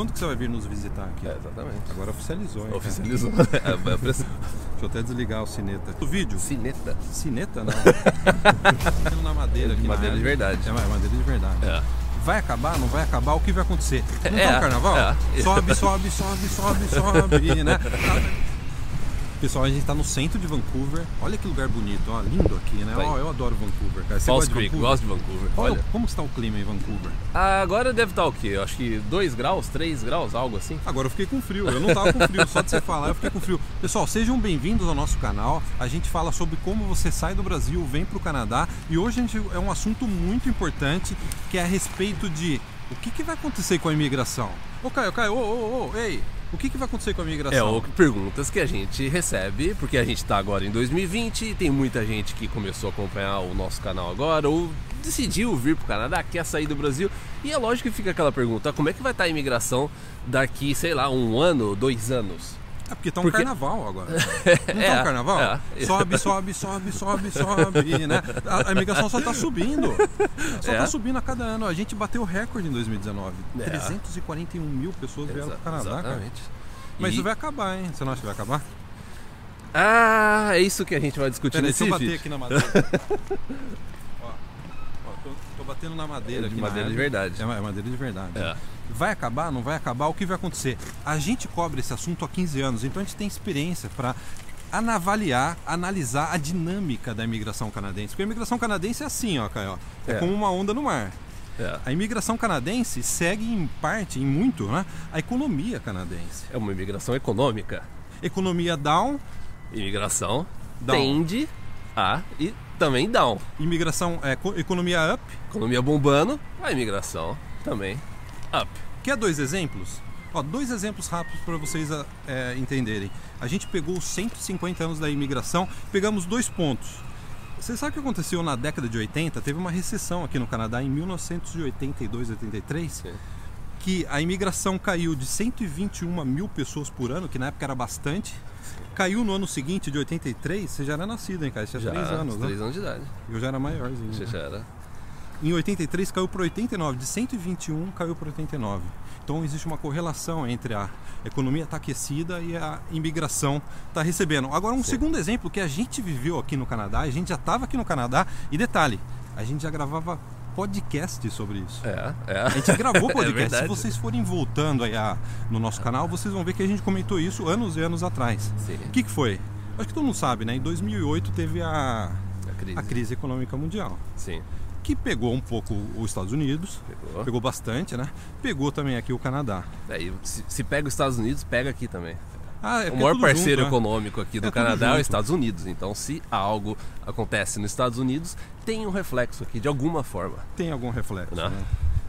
quando que você vai vir nos visitar aqui? É, exatamente. Agora oficializou, hein? Oficializou. É, é. Deixa eu até desligar o cineta. O vídeo? Cineta. Cineta não. Aquilo na madeira aqui. Madeira de verdade. É, madeira de verdade. É. Vai acabar, não vai acabar, o que vai acontecer? Não É, tá o carnaval? é. Sobe, sobe, sobe, sobe, sobe, né? Pessoal, a gente tá no centro de Vancouver. Olha que lugar bonito, ó, lindo aqui, né? Vai. Ó, eu adoro Vancouver, cara. Você False gosta de Creek, Vancouver? gosto de Vancouver. Qual- Olha. como está o clima em Vancouver? Ah, agora deve estar o quê? Eu acho que 2 graus, 3 graus, algo assim. Agora eu fiquei com frio, eu não tava com frio, só de você falar eu fiquei com frio. Pessoal, sejam bem-vindos ao nosso canal. A gente fala sobre como você sai do Brasil, vem para o Canadá e hoje a gente é um assunto muito importante que é a respeito de o que, que vai acontecer com a imigração. Ô Caio, Caio, ô, ô, ô, ei, o que, que vai acontecer com a É, imigração? ou perguntas que a gente recebe, porque a gente está agora em 2020 e tem muita gente que começou a acompanhar o nosso canal agora ou decidiu vir para o Canadá, quer sair do Brasil. E é lógico que fica aquela pergunta: como é que vai estar a imigração daqui, sei lá, um ano, dois anos? É porque tá um Porque- carnaval agora. Não tá É, um carnaval? é. Sobe, sobe, sobe, sobe, sobe, né? A, a imigração só tá subindo. Só É. tá subindo a cada ano. A gente bateu o recorde em 2019. É. 341 mil pessoas vieram Exa- pro Canadá, cara. Exatamente. Mas E- isso vai acabar, hein? Você não acha que vai acabar? Ah, é isso que a gente vai discutir deixa nesse eu bater vídeo. aqui na madeira. tô, batendo na madeira É aqui de na madeira de árvore. verdade. É, é madeira de verdade. É. Vai acabar, não vai acabar? O que vai acontecer? A gente cobre esse assunto há 15 anos, então a gente tem experiência para avaliar, analisar a dinâmica da imigração canadense. Porque a imigração canadense é assim, ó, Caio. É, É. como uma onda no mar. É. A imigração canadense segue em parte, em muito, né, a economia canadense. É uma imigração econômica. Economia down, Imigração Down. tende a e também down. imigração é, co- economia up. Economia bombando, a imigração também up. Quer dois exemplos? Ó, dois exemplos rápidos para vocês ah, é, entenderem. A gente pegou os 150 anos da imigração, pegamos dois pontos. Você sabe o que aconteceu na década de 80? Teve uma recessão aqui no Canadá em 1982, 83, Sim. Que a imigração caiu de 121 mil pessoas por ano, que na época era bastante. Caiu no ano seguinte, de 83, você já era nascido, hein, cara? Você tinha Já, 3 anos, né? três anos de idade. Eu já era maiorzinho. Já, né? já era. Em 83 caiu para 89, de 121 caiu para 89. Então existe uma correlação entre a economia estar aquecida e a imigração estar recebendo. Agora um Sim. segundo exemplo que a gente viveu aqui no Canadá, a gente já estava aqui no Canadá e detalhe, a gente já gravava podcast sobre isso. É, é. A gente gravou É podcast. Se verdade. vocês forem voltando aí a- no nosso canal, vocês vão ver que a gente comentou isso anos e anos atrás. O que, que foi? Acho que todo mundo sabe, né? Em 2008 teve a, A crise. a crise econômica mundial Sim. que pegou um pouco os Estados Unidos, Pegou. pegou bastante, né? Pegou também aqui o Canadá. Aí, se, se pega os Estados Unidos, pega aqui também. Ah, é o é maior parceiro junto, né? econômico aqui do É tudo Canadá é os Estados Unidos. Então, se algo acontece nos Estados Unidos, tem um reflexo aqui de alguma forma. Tem algum reflexo, Né? né?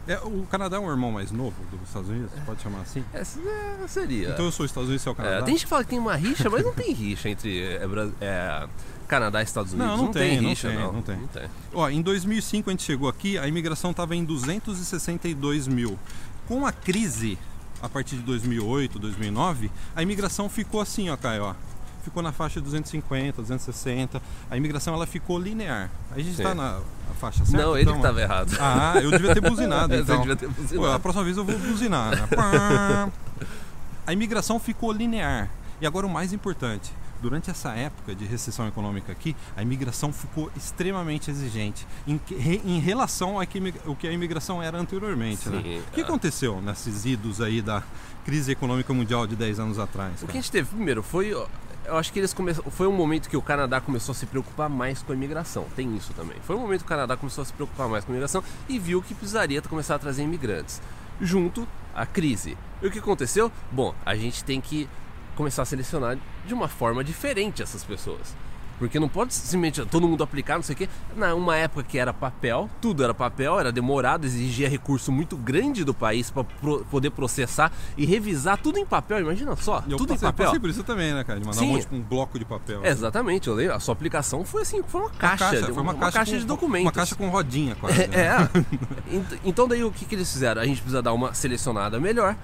É, o Canadá é um irmão mais novo dos Estados Unidos, pode chamar assim? Essa é, seria. Então eu sou os Estados Unidos e é o Canadá? É, tem gente que fala que tem uma rixa, mas não tem rixa entre é, é, Canadá e Estados Unidos. Não, não tem, não rixa, tem, não. não tem. Não tem. Ó, em 2005 a gente chegou aqui, a imigração estava em 262 mil. Com a crise, a partir de 2008, 2009, a imigração ficou assim, ó, Caio, ó. Ficou na faixa de 250, 260. A imigração ela ficou linear. A gente está na faixa certa? não, ele então, que estava errado. Ah, eu devia ter buzinado, Você então. devia ter Pô, buzinado. a próxima vez eu vou buzinar. Né? A imigração ficou linear. E agora o mais importante, durante essa época de recessão econômica aqui, a imigração ficou extremamente exigente em, que- em relação ao que, o que a imigração era anteriormente. né? Sim, O que é. aconteceu nesses idos aí da crise econômica mundial de 10 anos atrás? O que cara? a gente teve primeiro foi. Eu acho que eles começaram. Foi um momento que o Canadá começou a se preocupar mais com a imigração. Tem isso também. Foi um momento que o Canadá começou a se preocupar mais com a imigração e viu que precisaria começar a trazer imigrantes. Junto à crise. E o que aconteceu? Bom, a gente tem que começar a selecionar de uma forma diferente essas pessoas. Porque não pode simplesmente todo mundo aplicar, não sei o quê. Na uma época que era papel, tudo era papel, era demorado, exigia recurso muito grande do país para poder processar e revisar tudo em papel. Imagina só, eu tudo passei, em papel. passei por isso também, né, cara? De mandar Sim. um monte com um bloco de papel. É, exatamente, eu lembro. A sua aplicação foi assim, foi uma Uma caixa, foi uma, uma, caixa, de com- documentos. Uma caixa com rodinha, quase. né? É. Ent- Então daí o que, que eles fizeram? A gente precisa dar uma selecionada melhor,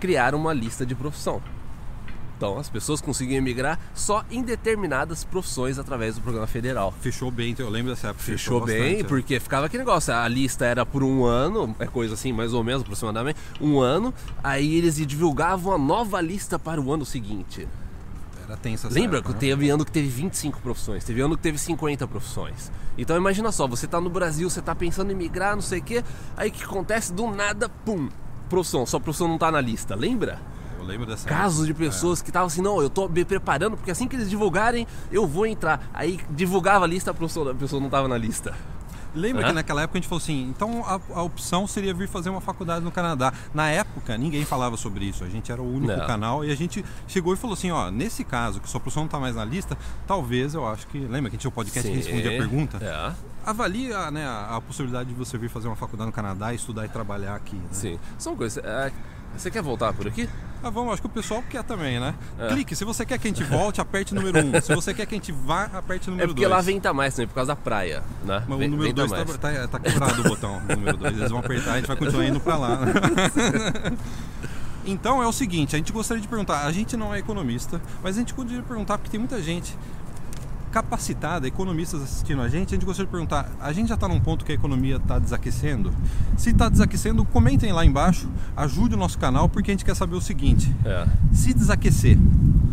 criaram uma lista de profissão. Então, as pessoas conseguiam emigrar só em determinadas profissões através do programa federal. Fechou bem, então eu lembro dessa época. Fechou, bem, bastante, né? porque ficava aquele negócio, a lista era por um ano, é coisa assim, mais ou menos, aproximadamente, um ano, aí eles divulgavam a nova lista para o ano seguinte. Era tensa Lembra época, que né? teve ano que teve 25 profissões, teve ano que teve 50 profissões. Então imagina só, você tá no Brasil, você tá pensando em migrar, não sei o quê, aí o que acontece? Do nada, pum, profissão, sua profissão não tá na lista, lembra? Lembro dessa Casos de pessoas que estavam assim, não, eu tô me preparando, porque assim que eles divulgarem, eu vou entrar. Aí divulgava a lista, a pessoa, a pessoa não tava na lista. Lembra Hã? que naquela época a gente falou assim, então a, a opção seria vir fazer uma faculdade no Canadá. Na época, ninguém falava sobre isso. A gente era o único Não. canal e a gente chegou e falou assim, ó, nesse caso, que sua profissão não tá mais na lista, talvez eu acho que. Lembra que a gente tinha o podcast que respondia a pergunta? É, Avalie a, né, a, a possibilidade de você vir fazer uma faculdade no Canadá, estudar e trabalhar aqui. Né? sim. São coisas. é, você quer voltar por aqui? Ah, vamos, acho que o pessoal quer também, né? É. Clique, se você quer que a gente volte, aperte o número 1. Um. Se você quer que a gente vá, aperte o É número 2. porque lá venta mais também, por causa da praia, né? Mas o número venta 2 mais. tá, tá, tá quebrado o botão, o número 2. Eles vão apertar, a gente vai continuar indo pra lá. Então é o seguinte, a gente gostaria de perguntar, a gente não é economista, mas a gente gostaria de perguntar, porque tem muita gente capacitada, economistas assistindo a gente, a gente gostaria de perguntar, a gente já está num ponto que a economia está desaquecendo? Se está desaquecendo, comentem lá embaixo, ajude o nosso canal, porque a gente quer saber o seguinte, É, se desaquecer,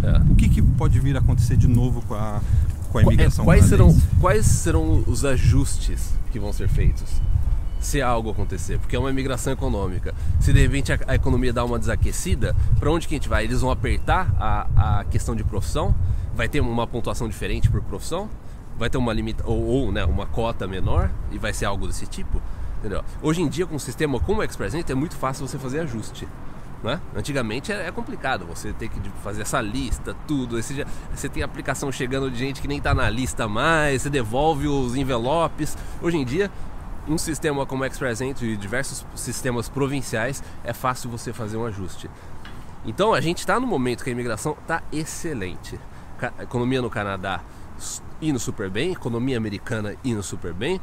é. o que, que pode vir a acontecer de novo com a, com a é, imigração quais, serão, quais serão os ajustes que vão ser feitos se algo acontecer? Porque é uma imigração econômica. Se de repente a, a economia dá uma desaquecida, para onde que a gente vai? Eles vão apertar a, a questão de profissão? Vai ter uma pontuação diferente por profissão? Vai ter uma limita ou, ou, né, uma cota menor e vai ser algo desse tipo? Entendeu? Hoje em dia com um sistema como o Express Entry, é muito fácil você fazer ajuste. Né? Antigamente é é complicado você ter que fazer essa lista, tudo. Esse você tem aplicação chegando de gente que nem está na lista mais, você devolve os envelopes. Hoje em dia, um sistema como o Express Entry e diversos sistemas provinciais é fácil você fazer um ajuste. Então a gente está no momento que a imigração está excelente. A economia no Canadá indo super bem, economia americana indo super bem.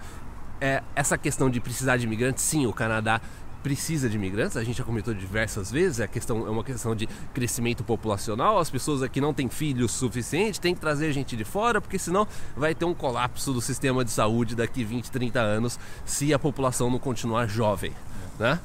É, essa questão de precisar de imigrantes, sim, o Canadá precisa de imigrantes, a gente já comentou diversas vezes, a questão é uma questão de crescimento populacional, as pessoas aqui não têm filhos suficientes, tem que trazer gente de fora, porque senão vai ter um colapso do sistema de saúde daqui 20, 30 anos se a população não continuar jovem, né?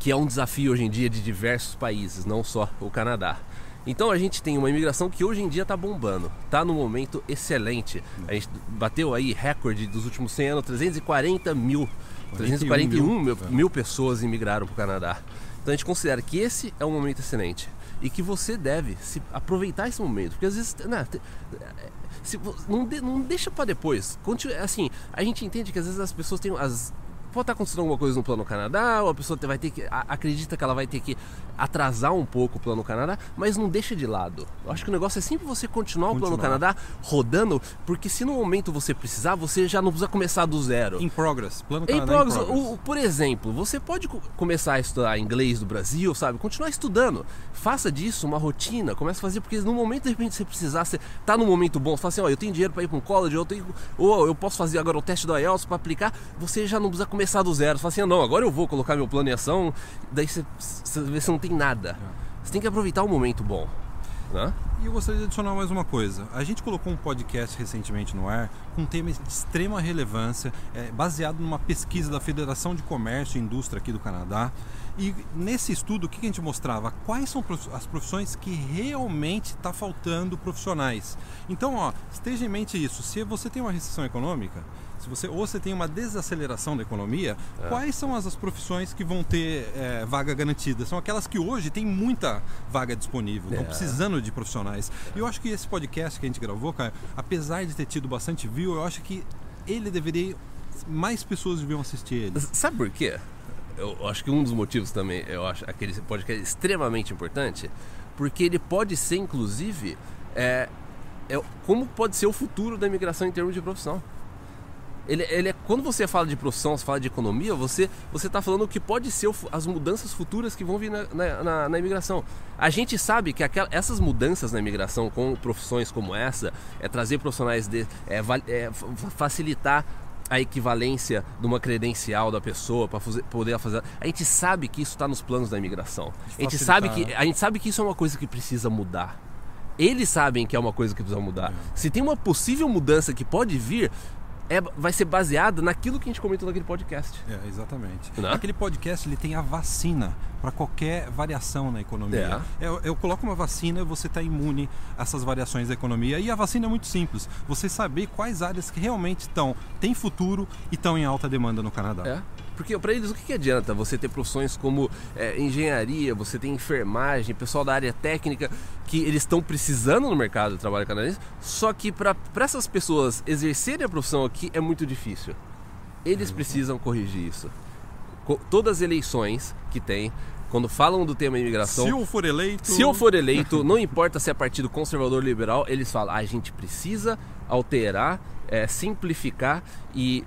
que é um desafio hoje em dia de diversos países, não só o Canadá. Então a gente tem uma imigração que hoje em dia está bombando, está no momento excelente. A gente bateu aí recorde dos últimos 100 anos, 340 mil, 341 mil, mil. mil pessoas imigraram para o Canadá. Então a gente considera que esse é um momento excelente e que você deve se aproveitar esse momento, porque às vezes né, te- se não, de- não deixa para depois. Continua, assim, a gente entende que às vezes as pessoas têm as pode estar acontecendo alguma coisa no plano Canadá, ou a pessoa vai ter que acredita que ela vai ter que atrasar um pouco o plano Canadá, mas não deixa de lado. Eu acho que o negócio é sempre você continuar o plano Continuar. Canadá rodando, porque se no momento você precisar, você já não precisa começar do zero. In progress, plano Em Canadá progress, in progress. o- por exemplo, você pode co- começar a estudar inglês do Brasil, sabe? Continuar estudando. Faça disso uma rotina. Comece a fazer, porque no momento de repente você precisar, você tá num momento bom, você fala assim, ó, eu tenho dinheiro para ir para um college, eu tenho, ou eu posso fazer agora o teste do IELTS para aplicar, você já não precisa começar do zero. Você fala assim, ah, não, agora eu vou colocar meu plano em ação, daí você, você vê se não tem nada. Você tem que aproveitar o momento bom, né? E eu gostaria de adicionar mais uma coisa. A gente colocou um podcast recentemente no ar com um tema de extrema relevância, é, baseado numa pesquisa da Federação de Comércio e Indústria aqui do Canadá. E nesse estudo, o que a gente mostrava? Quais são as profissões que realmente está faltando profissionais. Então, ó, esteja em mente isso. Se você tem uma recessão econômica, se você ou você tem uma desaceleração da economia, quais são as, as profissões que vão ter é, vaga garantida? São aquelas que hoje tem muita vaga disponível, estão É. precisando de profissionais. E eu acho que esse podcast que a gente gravou, cara, apesar de ter tido bastante view, eu acho que ele deveria mais pessoas deviam assistir ele. Sabe por quê? Eu acho que um dos motivos também, eu acho aquele podcast extremamente importante, porque ele pode ser, inclusive, é, é, como pode ser o futuro da imigração em termos de profissão. Ele, ele é, quando você fala de profissão, você fala de economia, você você está falando o que pode ser o as mudanças futuras que vão vir na, na, na- na imigração. A gente sabe que aquela, essas mudanças na imigração com profissões como essa, é trazer profissionais de, é, é, fa- facilitar a equivalência de uma credencial da pessoa para poder fazer. A gente sabe que isso está nos planos da imigração. A gente, sabe que, né? a gente sabe que isso é uma coisa que precisa mudar. Eles sabem que é uma coisa que precisa mudar. É. Se tem uma possível mudança que pode vir, é, vai ser baseada naquilo que a gente comentou naquele podcast. É, exatamente. Né? Aquele podcast ele tem a vacina para qualquer variação na economia. É. Eu, eu coloco uma vacina, você está imune a essas variações da economia. E a vacina é muito simples. Você saber quais áreas que realmente estão, têm futuro e estão em alta demanda no Canadá. É. Porque para eles o que, que adianta você ter profissões como é, engenharia, você tem enfermagem, pessoal da área técnica que eles estão precisando no mercado de trabalho canadense, só que para essas pessoas exercerem a profissão aqui é muito difícil. Eles precisam corrigir isso. Co- Todas as eleições que tem, quando falam do tema imigração, Se eu for eleito. se eu for eleito, não importa se é partido conservador ou liberal, eles falam: "Ah, a gente precisa alterar, é, simplificar e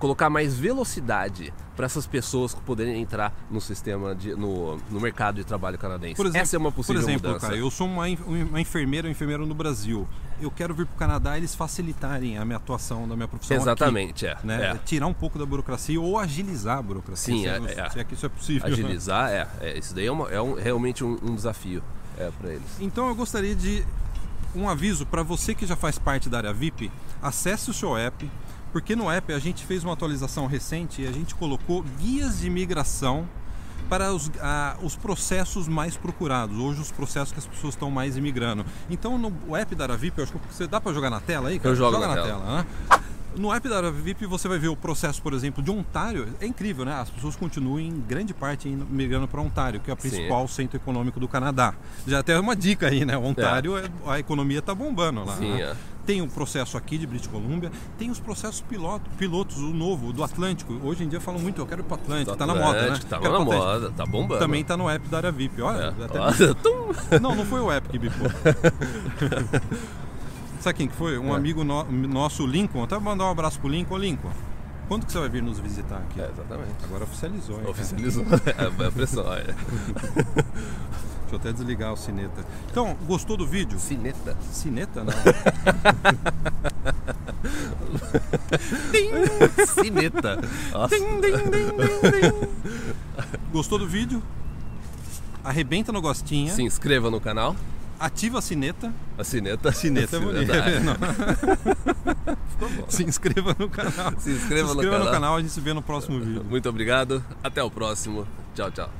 colocar mais velocidade para essas pessoas poderem entrar no sistema de, no, no mercado de trabalho canadense. Por exemplo, Essa é uma possível por exemplo, mudança. cara, eu sou uma, uma enfermeira ou enfermeiro no Brasil. Eu quero vir para o Canadá e eles facilitarem a minha atuação da minha profissão. aqui, Exatamente, é, né? é. Tirar um pouco da burocracia ou agilizar a burocracia. Sim, se, é- é. se é que isso é possível. né? Agilizar, é, é, isso daí é, uma- é um- realmente um, um desafio é, para eles. Então eu gostaria de um aviso para você que já faz parte da área VIP, acesse o seu app, porque no app a gente fez uma atualização recente e a gente colocou guias de imigração para os, ah, os processos mais procurados, hoje os processos que as pessoas estão mais imigrando. Então no app da área VIP, eu acho que você dá para jogar na tela aí, cara? Eu jogo Joga na na, tela. tela, né? No app da área VIP você vai ver o processo, por exemplo, de Ontário. É incrível, né? As pessoas continuam em grande parte migrando para Ontário, que é o Sim. principal centro econômico do Canadá. Já até uma dica aí, né? Ontário, é- a economia tá bombando lá. Sim, né? é. Tem o processo aqui de British Columbia, tem os processos piloto, pilotos, o novo, do Atlântico. Hoje em dia falam muito, eu quero ir para Atlântico, tá na moda, né? Tá na moda, tá bombando. Também tá no app da área VIP. Olha, É. até- Olha, não, não foi o app que bipou. Sabe quem que foi? Um É. amigo no- nosso, Lincoln. Até mandar um abraço pro Lincoln. Ô, Lincoln, quando que você vai vir nos visitar aqui? É, exatamente. Agora oficializou, hein? Oficializou. É a pressão, olha. Deixa eu até desligar o cineta. Então, gostou do vídeo? Cineta. Cineta, não. Cineta. Gostou do vídeo? Arrebenta no gostinha. Se inscreva no canal. Ativa a cineta. A cineta. Cineta é bonito. é. Não. Ficou bom. Se inscreva no canal. Se inscreva, Se inscreva no, canal. no canal. A gente se vê no próximo vídeo. Muito obrigado. Até o próximo. Tchau, tchau.